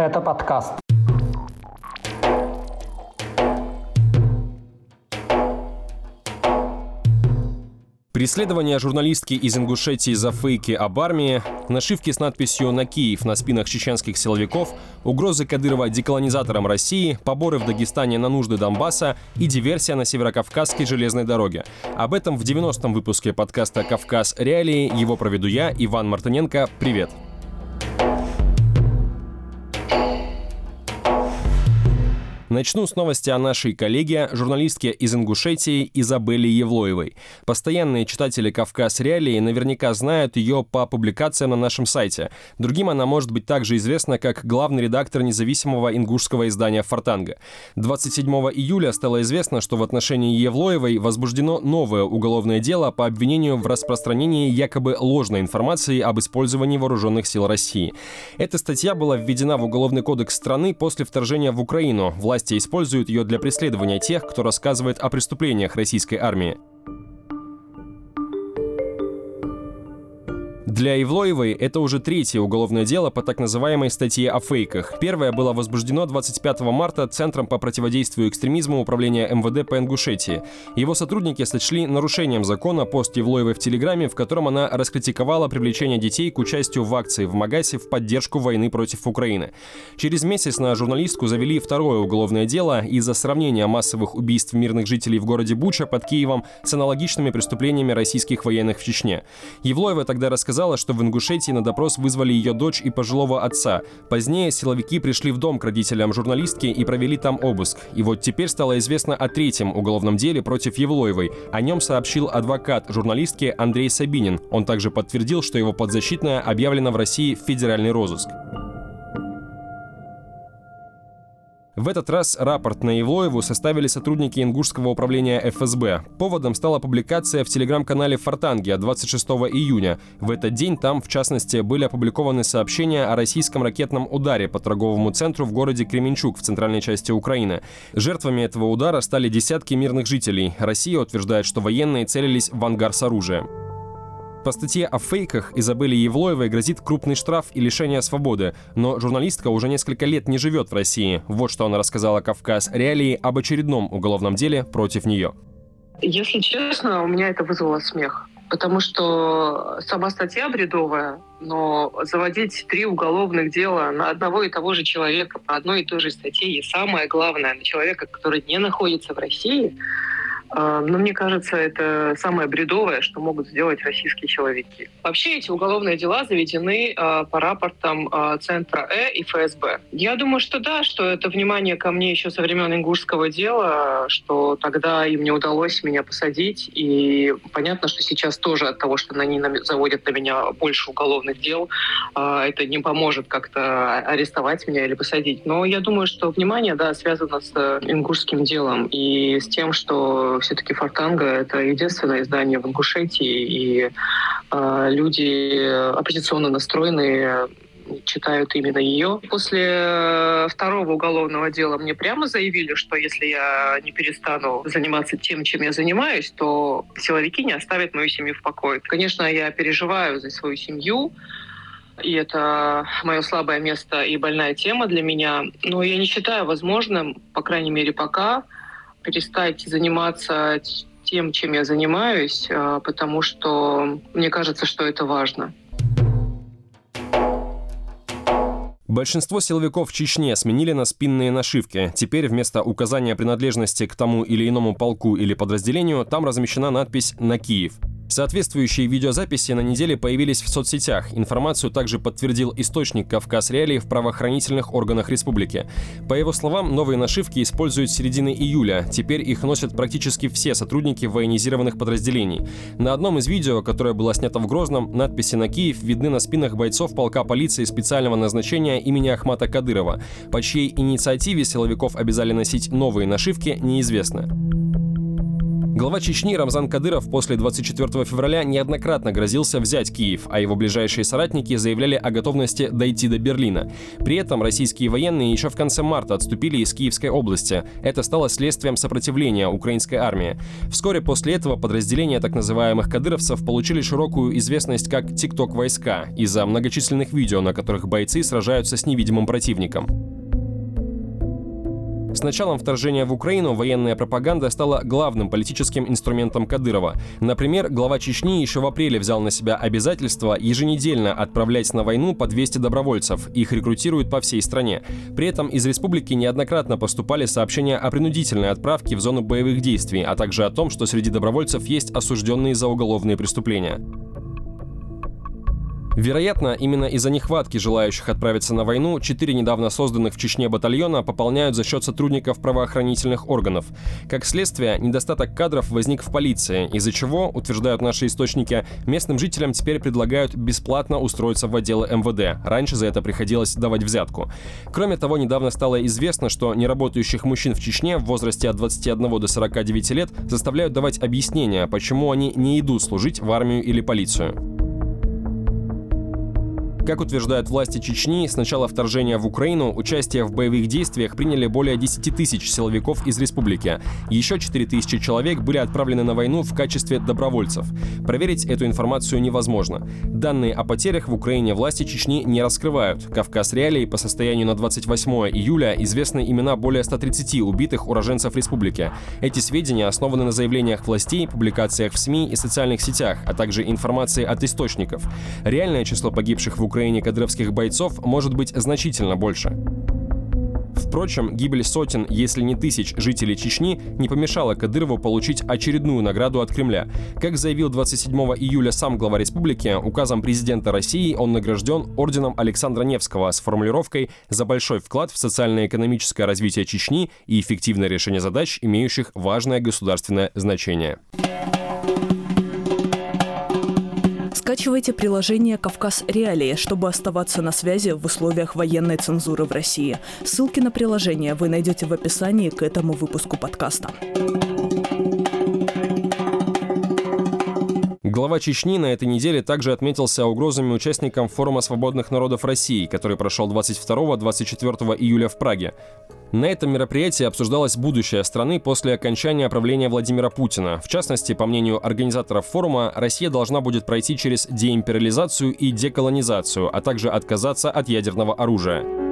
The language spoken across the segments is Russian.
Это подкаст. Преследование журналистки из Ингушетии за фейки об армии, нашивки с надписью «На Киев» на спинах чеченских силовиков, угрозы Кадырова деколонизаторам России, поборы в Дагестане на нужды Донбасса и диверсия на Северокавказской железной дороге. Об этом в 90-м выпуске подкаста «Кавказ. Реалии». Его проведу я, Иван Мартыненко. Привет! Начну с новости о нашей коллеге, журналистке из Ингушетии Изабелле Евлоевой. Постоянные читатели «Кавказ Реалии» наверняка знают ее по публикациям на нашем сайте. Другим она может быть также известна как главный редактор независимого ингушского издания «Фортанга». 27 июля стало известно, что в отношении Евлоевой возбуждено новое уголовное дело по обвинению в распространении якобы ложной информации об использовании вооруженных сил России. Эта статья была введена в Уголовный кодекс страны после вторжения в Украину. Власть власти используют ее для преследования тех, кто рассказывает о преступлениях российской армии. Для Ивлоевой это уже третье уголовное дело по так называемой статье о фейках. Первое было возбуждено 25 марта Центром по противодействию экстремизму Управления МВД по Ингушетии. Его сотрудники сочли нарушением закона пост Евлоевой в Телеграме, в котором она раскритиковала привлечение детей к участию в акции в Магасе в поддержку войны против Украины. Через месяц на журналистку завели второе уголовное дело из-за сравнения массовых убийств мирных жителей в городе Буча под Киевом с аналогичными преступлениями российских военных в Чечне. Евлоева тогда рассказала, рассказала, что в Ингушетии на допрос вызвали ее дочь и пожилого отца. Позднее силовики пришли в дом к родителям журналистки и провели там обыск. И вот теперь стало известно о третьем уголовном деле против Евлоевой. О нем сообщил адвокат журналистки Андрей Сабинин. Он также подтвердил, что его подзащитная объявлена в России в федеральный розыск. В этот раз рапорт на Евлоеву составили сотрудники Ингушского управления ФСБ. Поводом стала публикация в телеграм-канале Фортанги 26 июня. В этот день там, в частности, были опубликованы сообщения о российском ракетном ударе по торговому центру в городе Кременчук в центральной части Украины. Жертвами этого удара стали десятки мирных жителей. Россия утверждает, что военные целились в ангар с оружием. По статье о фейках Изабелле Евлоевой грозит крупный штраф и лишение свободы, но журналистка уже несколько лет не живет в России. Вот что она рассказала «Кавказ Реалии» об очередном уголовном деле против нее. Если честно, у меня это вызвало смех. Потому что сама статья бредовая, но заводить три уголовных дела на одного и того же человека по одной и той же статье, и самое главное, на человека, который не находится в России, но мне кажется, это самое бредовое, что могут сделать российские человеки. Вообще эти уголовные дела заведены э, по рапортам э, Центра Э и ФСБ. Я думаю, что да, что это внимание ко мне еще со времен ингушского дела, что тогда им не удалось меня посадить. И понятно, что сейчас тоже от того, что они заводят на меня больше уголовных дел, это не поможет как-то арестовать меня или посадить. Но я думаю, что внимание, да, связано с ингушским делом и с тем, что все-таки Фортанга — это единственное издание в Ингушетии, и э, люди оппозиционно настроенные читают именно ее. После второго уголовного дела мне прямо заявили, что если я не перестану заниматься тем, чем я занимаюсь, то силовики не оставят мою семью в покое. Конечно, я переживаю за свою семью, и это мое слабое место и больная тема для меня. Но я не считаю возможным, по крайней мере пока, перестать заниматься тем, чем я занимаюсь, а, потому что мне кажется, что это важно. Большинство силовиков в Чечне сменили на спинные нашивки. Теперь вместо указания принадлежности к тому или иному полку или подразделению там размещена надпись «На Киев». Соответствующие видеозаписи на неделе появились в соцсетях. Информацию также подтвердил источник Кавказ Реалии в правоохранительных органах республики. По его словам, новые нашивки используют с середины июля. Теперь их носят практически все сотрудники военизированных подразделений. На одном из видео, которое было снято в Грозном, надписи на Киев видны на спинах бойцов полка полиции специального назначения имени Ахмата Кадырова. По чьей инициативе силовиков обязали носить новые нашивки, неизвестно. Глава Чечни Рамзан Кадыров после 24 февраля неоднократно грозился взять Киев, а его ближайшие соратники заявляли о готовности дойти до Берлина. При этом российские военные еще в конце марта отступили из Киевской области. Это стало следствием сопротивления украинской армии. Вскоре после этого подразделения так называемых кадыровцев получили широкую известность как «Тикток-войска» из-за многочисленных видео, на которых бойцы сражаются с невидимым противником. С началом вторжения в Украину военная пропаганда стала главным политическим инструментом Кадырова. Например, глава Чечни еще в апреле взял на себя обязательство еженедельно отправлять на войну по 200 добровольцев. Их рекрутируют по всей стране. При этом из республики неоднократно поступали сообщения о принудительной отправке в зону боевых действий, а также о том, что среди добровольцев есть осужденные за уголовные преступления. Вероятно, именно из-за нехватки желающих отправиться на войну четыре недавно созданных в Чечне батальона пополняют за счет сотрудников правоохранительных органов. Как следствие, недостаток кадров возник в полиции, из-за чего, утверждают наши источники, местным жителям теперь предлагают бесплатно устроиться в отделы МВД. Раньше за это приходилось давать взятку. Кроме того, недавно стало известно, что неработающих мужчин в Чечне в возрасте от 21 до 49 лет заставляют давать объяснения, почему они не идут служить в армию или полицию. Как утверждают власти Чечни, с начала вторжения в Украину участие в боевых действиях приняли более 10 тысяч силовиков из республики. Еще 4 тысячи человек были отправлены на войну в качестве добровольцев. Проверить эту информацию невозможно. Данные о потерях в Украине власти Чечни не раскрывают. Кавказ Реалии по состоянию на 28 июля известны имена более 130 убитых уроженцев республики. Эти сведения основаны на заявлениях властей, публикациях в СМИ и социальных сетях, а также информации от источников. Реальное число погибших в Украине кадровских бойцов может быть значительно больше. Впрочем, гибель сотен, если не тысяч жителей Чечни не помешала Кадырову получить очередную награду от Кремля. Как заявил 27 июля сам глава республики, указом президента России он награжден орденом Александра Невского с формулировкой «За большой вклад в социально-экономическое развитие Чечни и эффективное решение задач, имеющих важное государственное значение». Скачивайте приложение «Кавказ Реалии», чтобы оставаться на связи в условиях военной цензуры в России. Ссылки на приложение вы найдете в описании к этому выпуску подкаста. Глава Чечни на этой неделе также отметился угрозами участникам Форума свободных народов России, который прошел 22-24 июля в Праге. На этом мероприятии обсуждалось будущее страны после окончания правления Владимира Путина. В частности, по мнению организаторов форума, Россия должна будет пройти через деимпериализацию и деколонизацию, а также отказаться от ядерного оружия.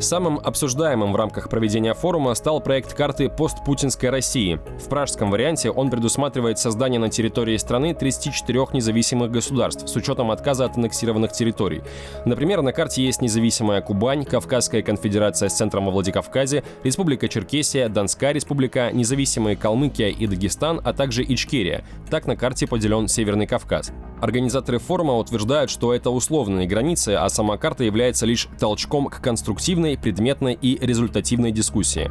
Самым обсуждаемым в рамках проведения форума стал проект карты постпутинской России. В пражском варианте он предусматривает создание на территории страны 34 независимых государств с учетом отказа от аннексированных территорий. Например, на карте есть независимая Кубань, Кавказская конфедерация с центром во Владикавказе, Республика Черкесия, Донская республика, независимые Калмыкия и Дагестан, а также Ичкерия. Так на карте поделен Северный Кавказ. Организаторы форума утверждают, что это условные границы, а сама карта является лишь толчком к конструктивной, предметной и результативной дискуссии.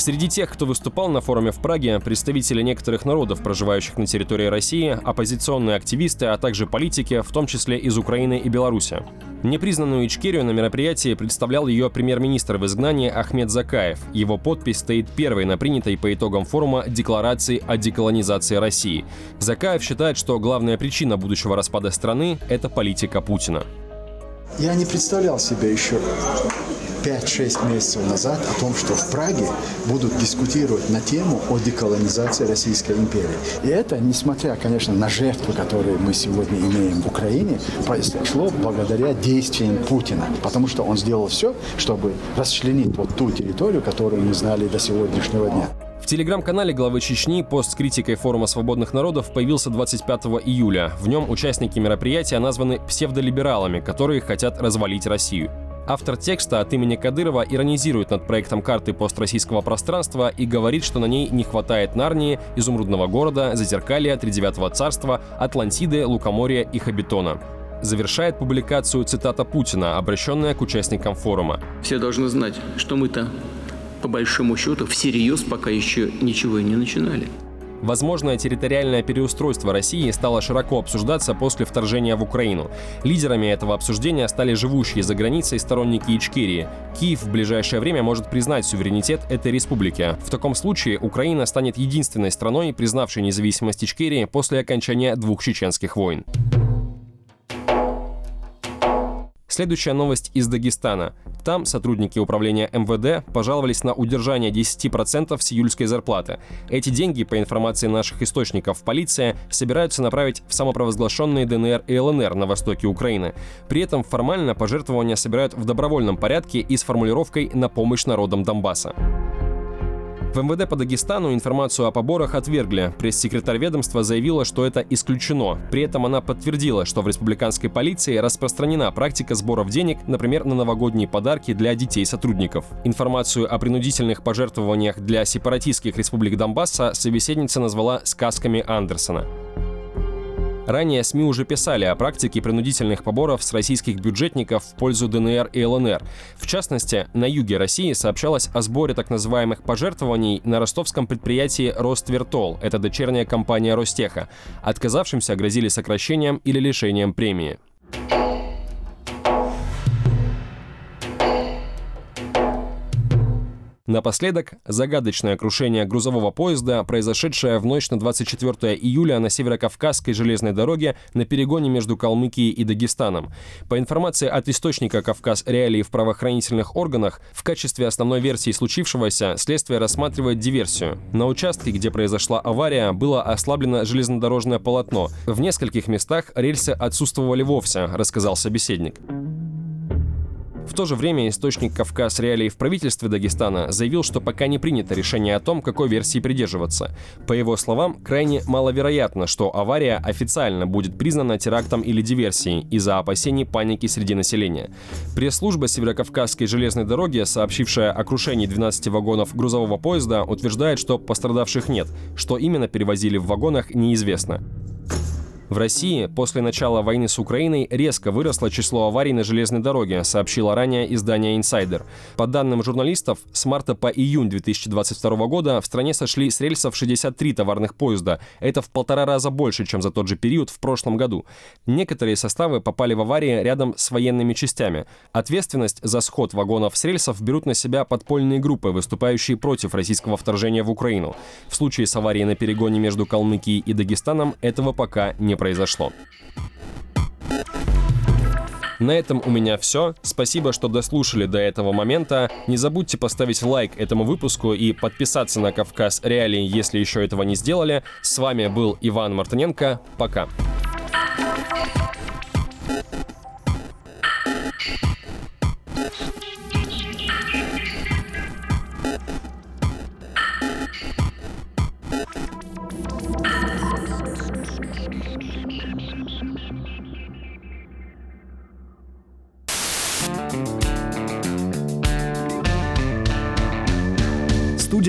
Среди тех, кто выступал на форуме в Праге, представители некоторых народов, проживающих на территории России, оппозиционные активисты, а также политики, в том числе из Украины и Беларуси. Непризнанную Ичкерию на мероприятии представлял ее премьер-министр в изгнании Ахмед Закаев. Его подпись стоит первой на принятой по итогам форума декларации о деколонизации России. Закаев считает, что главная причина будущего распада страны – это политика Путина. Я не представлял себе еще 5-6 месяцев назад о том, что в Праге будут дискутировать на тему о деколонизации Российской империи. И это, несмотря, конечно, на жертвы, которые мы сегодня имеем в Украине, произошло благодаря действиям Путина. Потому что он сделал все, чтобы расчленить вот ту территорию, которую мы знали до сегодняшнего дня. В телеграм-канале главы Чечни пост с критикой форума свободных народов появился 25 июля. В нем участники мероприятия названы псевдолибералами, которые хотят развалить Россию. Автор текста от имени Кадырова иронизирует над проектом карты построссийского пространства и говорит, что на ней не хватает Нарнии, Изумрудного города, Зазеркалья, Тридевятого царства, Атлантиды, Лукоморья и Хабитона завершает публикацию цитата Путина, обращенная к участникам форума. Все должны знать, что мы-то, по большому счету, всерьез пока еще ничего и не начинали. Возможное территориальное переустройство России стало широко обсуждаться после вторжения в Украину. Лидерами этого обсуждения стали живущие за границей сторонники Ичкерии. Киев в ближайшее время может признать суверенитет этой республики. В таком случае Украина станет единственной страной, признавшей независимость Ичкерии после окончания двух чеченских войн. Следующая новость из Дагестана. Там сотрудники управления МВД пожаловались на удержание 10% с июльской зарплаты. Эти деньги, по информации наших источников, полиция собираются направить в самопровозглашенные ДНР и ЛНР на востоке Украины. При этом формально пожертвования собирают в добровольном порядке и с формулировкой «на помощь народам Донбасса». В МВД по Дагестану информацию о поборах отвергли. Пресс-секретарь ведомства заявила, что это исключено. При этом она подтвердила, что в республиканской полиции распространена практика сборов денег, например, на новогодние подарки для детей сотрудников. Информацию о принудительных пожертвованиях для сепаратистских республик Донбасса собеседница назвала «сказками Андерсона». Ранее СМИ уже писали о практике принудительных поборов с российских бюджетников в пользу ДНР и ЛНР. В частности, на юге России сообщалось о сборе так называемых пожертвований на ростовском предприятии «Роствертол» — это дочерняя компания Ростеха. Отказавшимся грозили сокращением или лишением премии. Напоследок, загадочное крушение грузового поезда, произошедшее в ночь на 24 июля на Северокавказской железной дороге на перегоне между Калмыкией и Дагестаном. По информации от источника «Кавказ Реалии» в правоохранительных органах, в качестве основной версии случившегося следствие рассматривает диверсию. На участке, где произошла авария, было ослаблено железнодорожное полотно. В нескольких местах рельсы отсутствовали вовсе, рассказал собеседник. В то же время источник «Кавказ Реалии» в правительстве Дагестана заявил, что пока не принято решение о том, какой версии придерживаться. По его словам, крайне маловероятно, что авария официально будет признана терактом или диверсией из-за опасений паники среди населения. Пресс-служба Северокавказской железной дороги, сообщившая о крушении 12 вагонов грузового поезда, утверждает, что пострадавших нет. Что именно перевозили в вагонах, неизвестно. В России после начала войны с Украиной резко выросло число аварий на железной дороге, сообщило ранее издание Insider. По данным журналистов, с марта по июнь 2022 года в стране сошли с рельсов 63 товарных поезда. Это в полтора раза больше, чем за тот же период в прошлом году. Некоторые составы попали в аварии рядом с военными частями. Ответственность за сход вагонов с рельсов берут на себя подпольные группы, выступающие против российского вторжения в Украину. В случае с аварией на перегоне между Калмыкией и Дагестаном этого пока не произошло. На этом у меня все. Спасибо, что дослушали до этого момента. Не забудьте поставить лайк этому выпуску и подписаться на Кавказ Реалии, если еще этого не сделали. С вами был Иван Мартыненко. Пока.